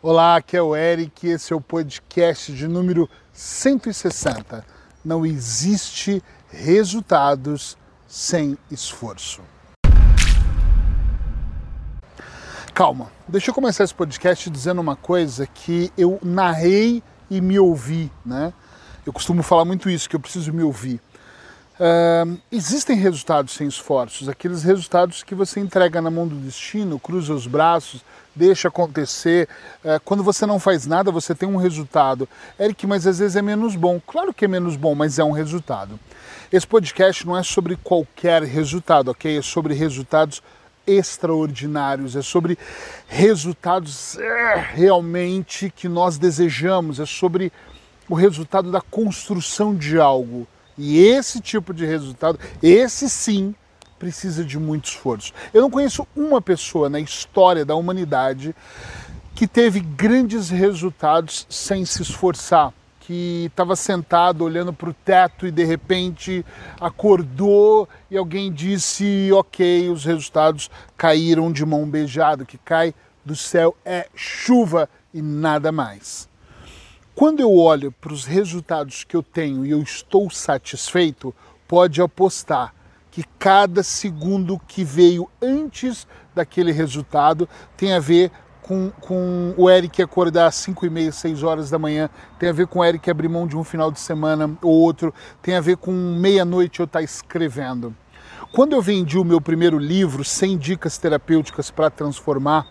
Olá, aqui é o Eric, esse é o podcast de número 160. Não existe resultados sem esforço. Calma, deixa eu começar esse podcast dizendo uma coisa que eu narrei e me ouvi, né? Eu costumo falar muito isso, que eu preciso me ouvir. Uh, existem resultados sem esforços, aqueles resultados que você entrega na mão do destino, cruza os braços, deixa acontecer. Uh, quando você não faz nada, você tem um resultado. Eric, mas às vezes é menos bom. Claro que é menos bom, mas é um resultado. Esse podcast não é sobre qualquer resultado, ok? É sobre resultados extraordinários, é sobre resultados é, realmente que nós desejamos, é sobre o resultado da construção de algo e esse tipo de resultado, esse sim, precisa de muito esforço. Eu não conheço uma pessoa na história da humanidade que teve grandes resultados sem se esforçar, que estava sentado olhando para o teto e de repente acordou e alguém disse: Ok, os resultados caíram de mão beijada, que cai do céu é chuva e nada mais. Quando eu olho para os resultados que eu tenho e eu estou satisfeito, pode apostar que cada segundo que veio antes daquele resultado tem a ver com, com o Eric acordar às 5 e meia, 6 horas da manhã, tem a ver com o Eric abrir mão de um final de semana ou outro, tem a ver com meia-noite eu estar escrevendo. Quando eu vendi o meu primeiro livro, 100 dicas terapêuticas para transformar,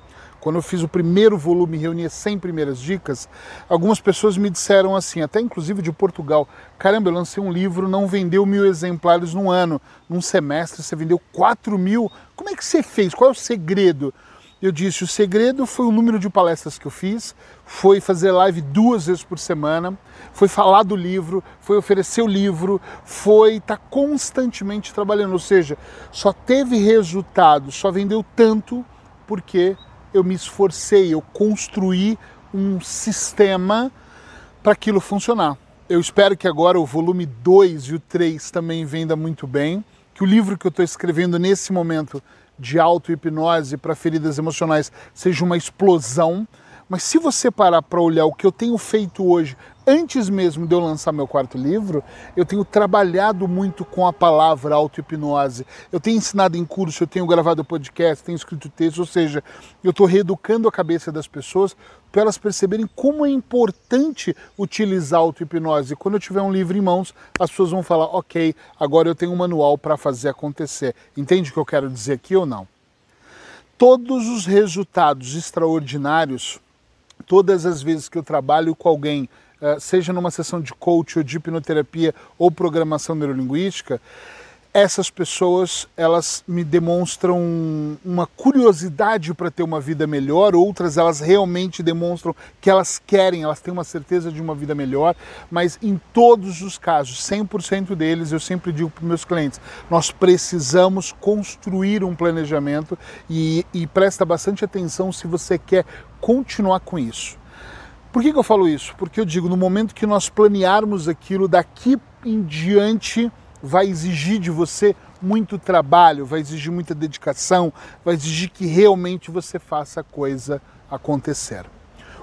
quando eu fiz o primeiro volume, reunia 100 primeiras dicas, algumas pessoas me disseram assim, até inclusive de Portugal, caramba, eu lancei um livro, não vendeu mil exemplares num ano, num semestre você vendeu 4 mil, como é que você fez? Qual é o segredo? Eu disse, o segredo foi o número de palestras que eu fiz, foi fazer live duas vezes por semana, foi falar do livro, foi oferecer o livro, foi estar tá constantemente trabalhando, ou seja, só teve resultado, só vendeu tanto porque eu me esforcei, eu construí um sistema para aquilo funcionar. Eu espero que agora o volume 2 e o 3 também venda muito bem, que o livro que eu estou escrevendo nesse momento de auto-hipnose para feridas emocionais seja uma explosão. Mas se você parar para olhar o que eu tenho feito hoje antes mesmo de eu lançar meu quarto livro, eu tenho trabalhado muito com a palavra auto-hipnose. Eu tenho ensinado em curso, eu tenho gravado podcast, tenho escrito texto, ou seja, eu estou reeducando a cabeça das pessoas para elas perceberem como é importante utilizar auto-hipnose. Quando eu tiver um livro em mãos, as pessoas vão falar: ok, agora eu tenho um manual para fazer acontecer. Entende o que eu quero dizer aqui ou não? Todos os resultados extraordinários, todas as vezes que eu trabalho com alguém eh, seja numa sessão de coach ou de hipnoterapia ou programação neurolinguística, essas pessoas elas me demonstram uma curiosidade para ter uma vida melhor, outras elas realmente demonstram que elas querem, elas têm uma certeza de uma vida melhor, mas em todos os casos, 100% deles, eu sempre digo para meus clientes, nós precisamos construir um planejamento e, e presta bastante atenção se você quer continuar com isso. Por que, que eu falo isso? Porque eu digo, no momento que nós planearmos aquilo, daqui em diante vai exigir de você muito trabalho, vai exigir muita dedicação, vai exigir que realmente você faça a coisa acontecer.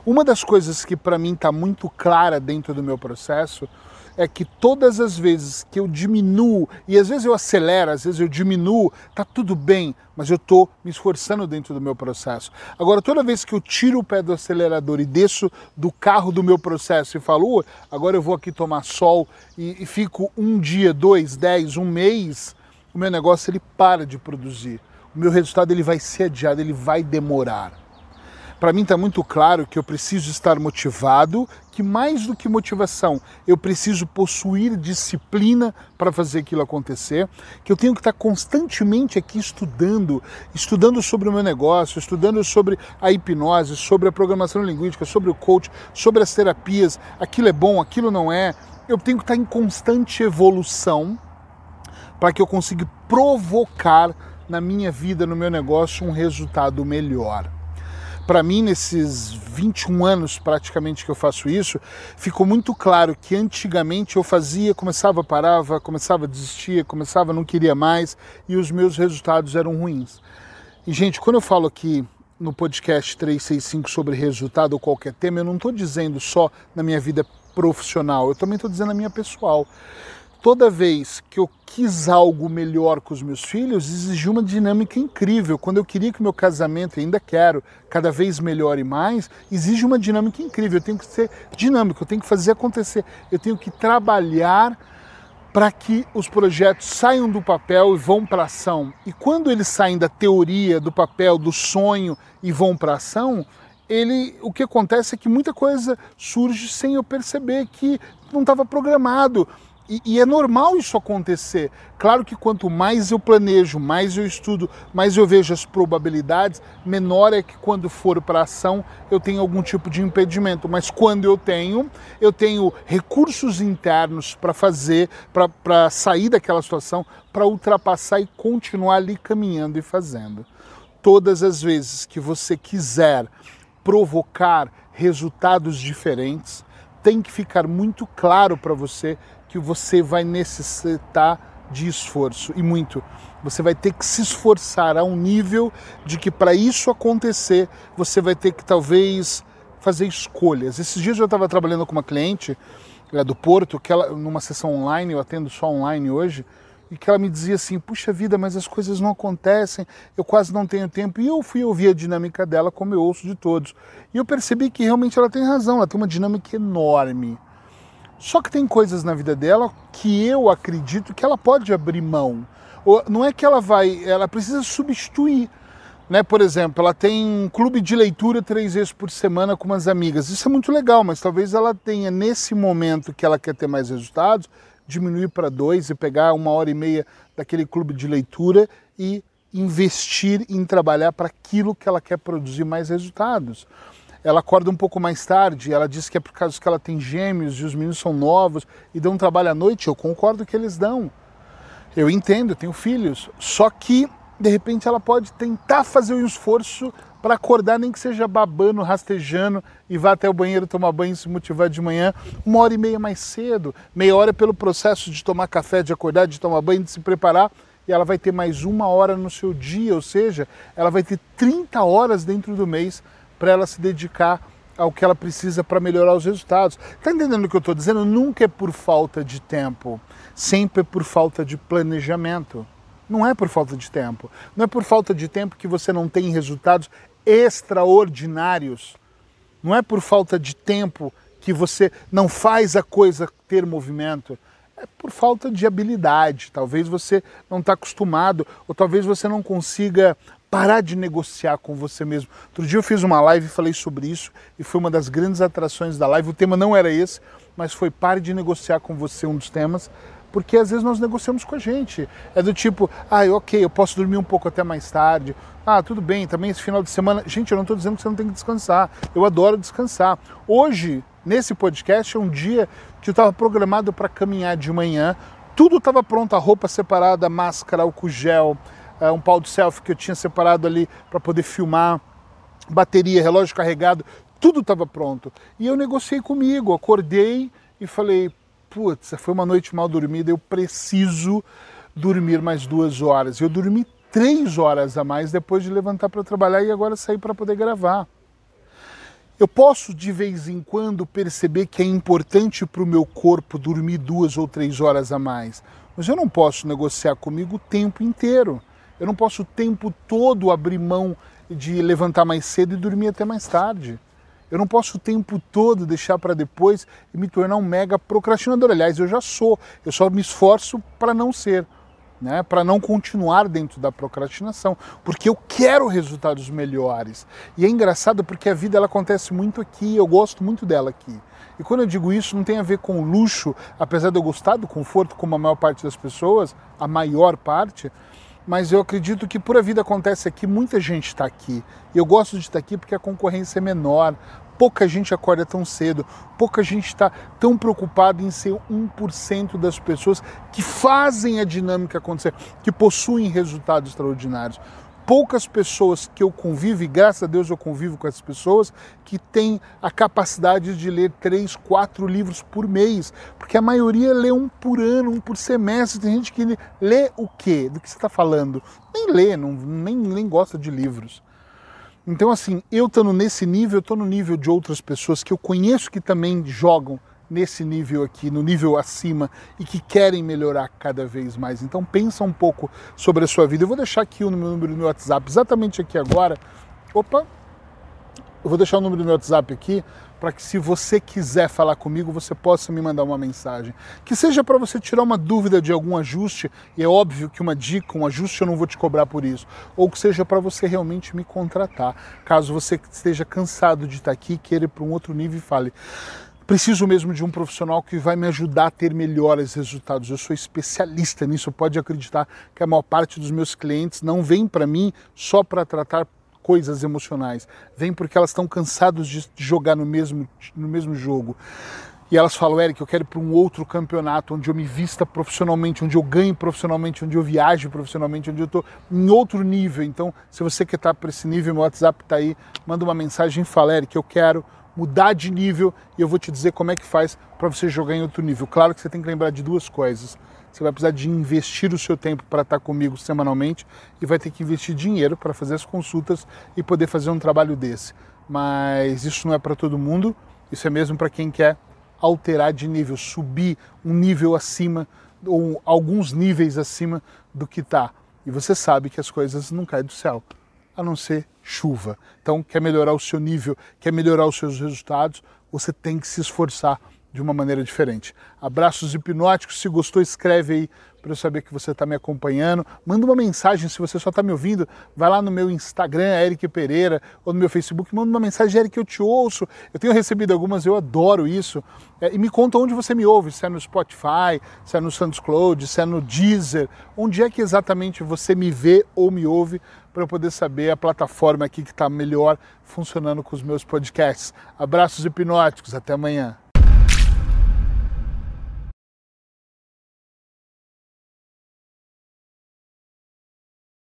Uma das coisas que para mim está muito clara dentro do meu processo é que todas as vezes que eu diminuo, e às vezes eu acelero, às vezes eu diminuo, tá tudo bem, mas eu estou me esforçando dentro do meu processo. Agora, toda vez que eu tiro o pé do acelerador e desço do carro do meu processo e falo, agora eu vou aqui tomar sol e, e fico um dia, dois, dez, um mês, o meu negócio ele para de produzir. O meu resultado ele vai ser adiado, ele vai demorar para mim está muito claro que eu preciso estar motivado, que mais do que motivação, eu preciso possuir disciplina para fazer aquilo acontecer, que eu tenho que estar constantemente aqui estudando, estudando sobre o meu negócio, estudando sobre a hipnose, sobre a programação linguística, sobre o coach, sobre as terapias, aquilo é bom, aquilo não é. Eu tenho que estar em constante evolução para que eu consiga provocar na minha vida, no meu negócio, um resultado melhor para mim, nesses 21 anos praticamente que eu faço isso, ficou muito claro que antigamente eu fazia, começava, parava, começava, desistia, começava, não queria mais e os meus resultados eram ruins. E, gente, quando eu falo aqui no podcast 365 sobre resultado ou qualquer tema, eu não estou dizendo só na minha vida profissional, eu também estou dizendo na minha pessoal. Toda vez que eu quis algo melhor com os meus filhos, exigiu uma dinâmica incrível. Quando eu queria que o meu casamento, ainda quero, cada vez melhor e mais, exige uma dinâmica incrível. Eu tenho que ser dinâmico, eu tenho que fazer acontecer, eu tenho que trabalhar para que os projetos saiam do papel e vão para ação. E quando eles saem da teoria, do papel, do sonho e vão para ação, ele, o que acontece é que muita coisa surge sem eu perceber que não estava programado. E, e, é normal isso acontecer. Claro que quanto mais eu planejo, mais eu estudo, mais eu vejo as probabilidades, menor é que quando for para ação eu tenho algum tipo de impedimento. Mas quando eu tenho, eu tenho recursos internos para fazer, para sair daquela situação, para ultrapassar e continuar ali caminhando e fazendo. Todas as vezes que você quiser provocar resultados diferentes, tem que ficar muito claro para você que você vai necessitar de esforço e muito. Você vai ter que se esforçar a um nível de que para isso acontecer você vai ter que talvez fazer escolhas. Esses dias eu estava trabalhando com uma cliente é, do Porto, que ela, numa sessão online, eu atendo só online hoje, e que ela me dizia assim: puxa vida, mas as coisas não acontecem, eu quase não tenho tempo. E eu fui ouvir a dinâmica dela, como eu ouço de todos. E eu percebi que realmente ela tem razão, ela tem uma dinâmica enorme. Só que tem coisas na vida dela que eu acredito que ela pode abrir mão. Não é que ela vai, ela precisa substituir. Né? Por exemplo, ela tem um clube de leitura três vezes por semana com umas amigas. Isso é muito legal, mas talvez ela tenha, nesse momento que ela quer ter mais resultados, diminuir para dois e pegar uma hora e meia daquele clube de leitura e investir em trabalhar para aquilo que ela quer produzir mais resultados ela acorda um pouco mais tarde, ela diz que é por causa que ela tem gêmeos e os meninos são novos e dão trabalho à noite, eu concordo que eles dão. Eu entendo, eu tenho filhos, só que de repente ela pode tentar fazer um esforço para acordar, nem que seja babando, rastejando e vá até o banheiro tomar banho e se motivar de manhã, uma hora e meia mais cedo. Meia hora pelo processo de tomar café, de acordar, de tomar banho, de se preparar, e ela vai ter mais uma hora no seu dia, ou seja, ela vai ter 30 horas dentro do mês para ela se dedicar ao que ela precisa para melhorar os resultados. Está entendendo o que eu estou dizendo? Nunca é por falta de tempo, sempre é por falta de planejamento. Não é por falta de tempo. Não é por falta de tempo que você não tem resultados extraordinários. Não é por falta de tempo que você não faz a coisa ter movimento. É por falta de habilidade. Talvez você não está acostumado, ou talvez você não consiga parar de negociar com você mesmo. Outro dia eu fiz uma live e falei sobre isso e foi uma das grandes atrações da live. O tema não era esse, mas foi pare de negociar com você um dos temas, porque às vezes nós negociamos com a gente. É do tipo, ah, ok, eu posso dormir um pouco até mais tarde. Ah, tudo bem, também esse final de semana. Gente, eu não estou dizendo que você não tem que descansar. Eu adoro descansar. Hoje, nesse podcast, é um dia que eu estava programado para caminhar de manhã. Tudo estava pronto, a roupa separada, máscara, álcool gel, é, um pau de selfie que eu tinha separado ali para poder filmar, bateria, relógio carregado, tudo estava pronto. E eu negociei comigo, acordei e falei, putz, foi uma noite mal dormida, eu preciso dormir mais duas horas. Eu dormi três horas a mais depois de levantar para trabalhar e agora sair para poder gravar. Eu posso de vez em quando perceber que é importante para o meu corpo dormir duas ou três horas a mais, mas eu não posso negociar comigo o tempo inteiro. Eu não posso o tempo todo abrir mão de levantar mais cedo e dormir até mais tarde. Eu não posso o tempo todo deixar para depois e me tornar um mega procrastinador. Aliás, eu já sou. Eu só me esforço para não ser, né? para não continuar dentro da procrastinação, porque eu quero resultados melhores. E é engraçado porque a vida ela acontece muito aqui, eu gosto muito dela aqui. E quando eu digo isso, não tem a ver com luxo, apesar de eu gostar do conforto, como a maior parte das pessoas, a maior parte, mas eu acredito que por a vida acontece aqui, muita gente está aqui. Eu gosto de estar aqui porque a concorrência é menor, pouca gente acorda tão cedo, pouca gente está tão preocupada em ser 1% das pessoas que fazem a dinâmica acontecer, que possuem resultados extraordinários poucas pessoas que eu convivo, e graças a Deus eu convivo com essas pessoas, que têm a capacidade de ler três, quatro livros por mês, porque a maioria lê um por ano, um por semestre. Tem gente que lê o quê? Do que você está falando? Nem lê, não, nem, nem gosta de livros. Então, assim, eu estando nesse nível, eu estou no nível de outras pessoas que eu conheço que também jogam nesse nível aqui, no nível acima e que querem melhorar cada vez mais. Então pensa um pouco sobre a sua vida. Eu vou deixar aqui o meu número no meu WhatsApp, exatamente aqui agora. Opa, eu vou deixar o número do meu WhatsApp aqui para que se você quiser falar comigo, você possa me mandar uma mensagem. Que seja para você tirar uma dúvida de algum ajuste, e é óbvio que uma dica, um ajuste eu não vou te cobrar por isso, ou que seja para você realmente me contratar, caso você esteja cansado de estar aqui, queira ir para um outro nível e fale preciso mesmo de um profissional que vai me ajudar a ter melhores resultados. Eu sou especialista nisso, pode acreditar que a maior parte dos meus clientes não vem para mim só para tratar coisas emocionais, vem porque elas estão cansadas de jogar no mesmo, no mesmo jogo. E elas falam, Eric, eu quero ir para um outro campeonato onde eu me vista profissionalmente, onde eu ganhe profissionalmente, onde eu viaje profissionalmente, onde eu estou em outro nível. Então, se você quer estar para esse nível, meu WhatsApp está aí, manda uma mensagem e fala, Eric, eu quero mudar de nível e eu vou te dizer como é que faz para você jogar em outro nível. Claro que você tem que lembrar de duas coisas. Você vai precisar de investir o seu tempo para estar comigo semanalmente e vai ter que investir dinheiro para fazer as consultas e poder fazer um trabalho desse. Mas isso não é para todo mundo, isso é mesmo para quem quer alterar de nível, subir um nível acima ou alguns níveis acima do que está. E você sabe que as coisas não caem do céu a não ser chuva. Então, quer melhorar o seu nível, quer melhorar os seus resultados, você tem que se esforçar de uma maneira diferente. Abraços hipnóticos. Se gostou, escreve aí para eu saber que você está me acompanhando. Manda uma mensagem se você só está me ouvindo. Vai lá no meu Instagram, Eric Pereira, ou no meu Facebook, manda uma mensagem, Eric, eu te ouço. Eu tenho recebido algumas, eu adoro isso. É, e me conta onde você me ouve, se é no Spotify, se é no SoundCloud, se é no Deezer. Onde é que exatamente você me vê ou me ouve para eu poder saber a plataforma aqui que está melhor funcionando com os meus podcasts. Abraços hipnóticos, até amanhã.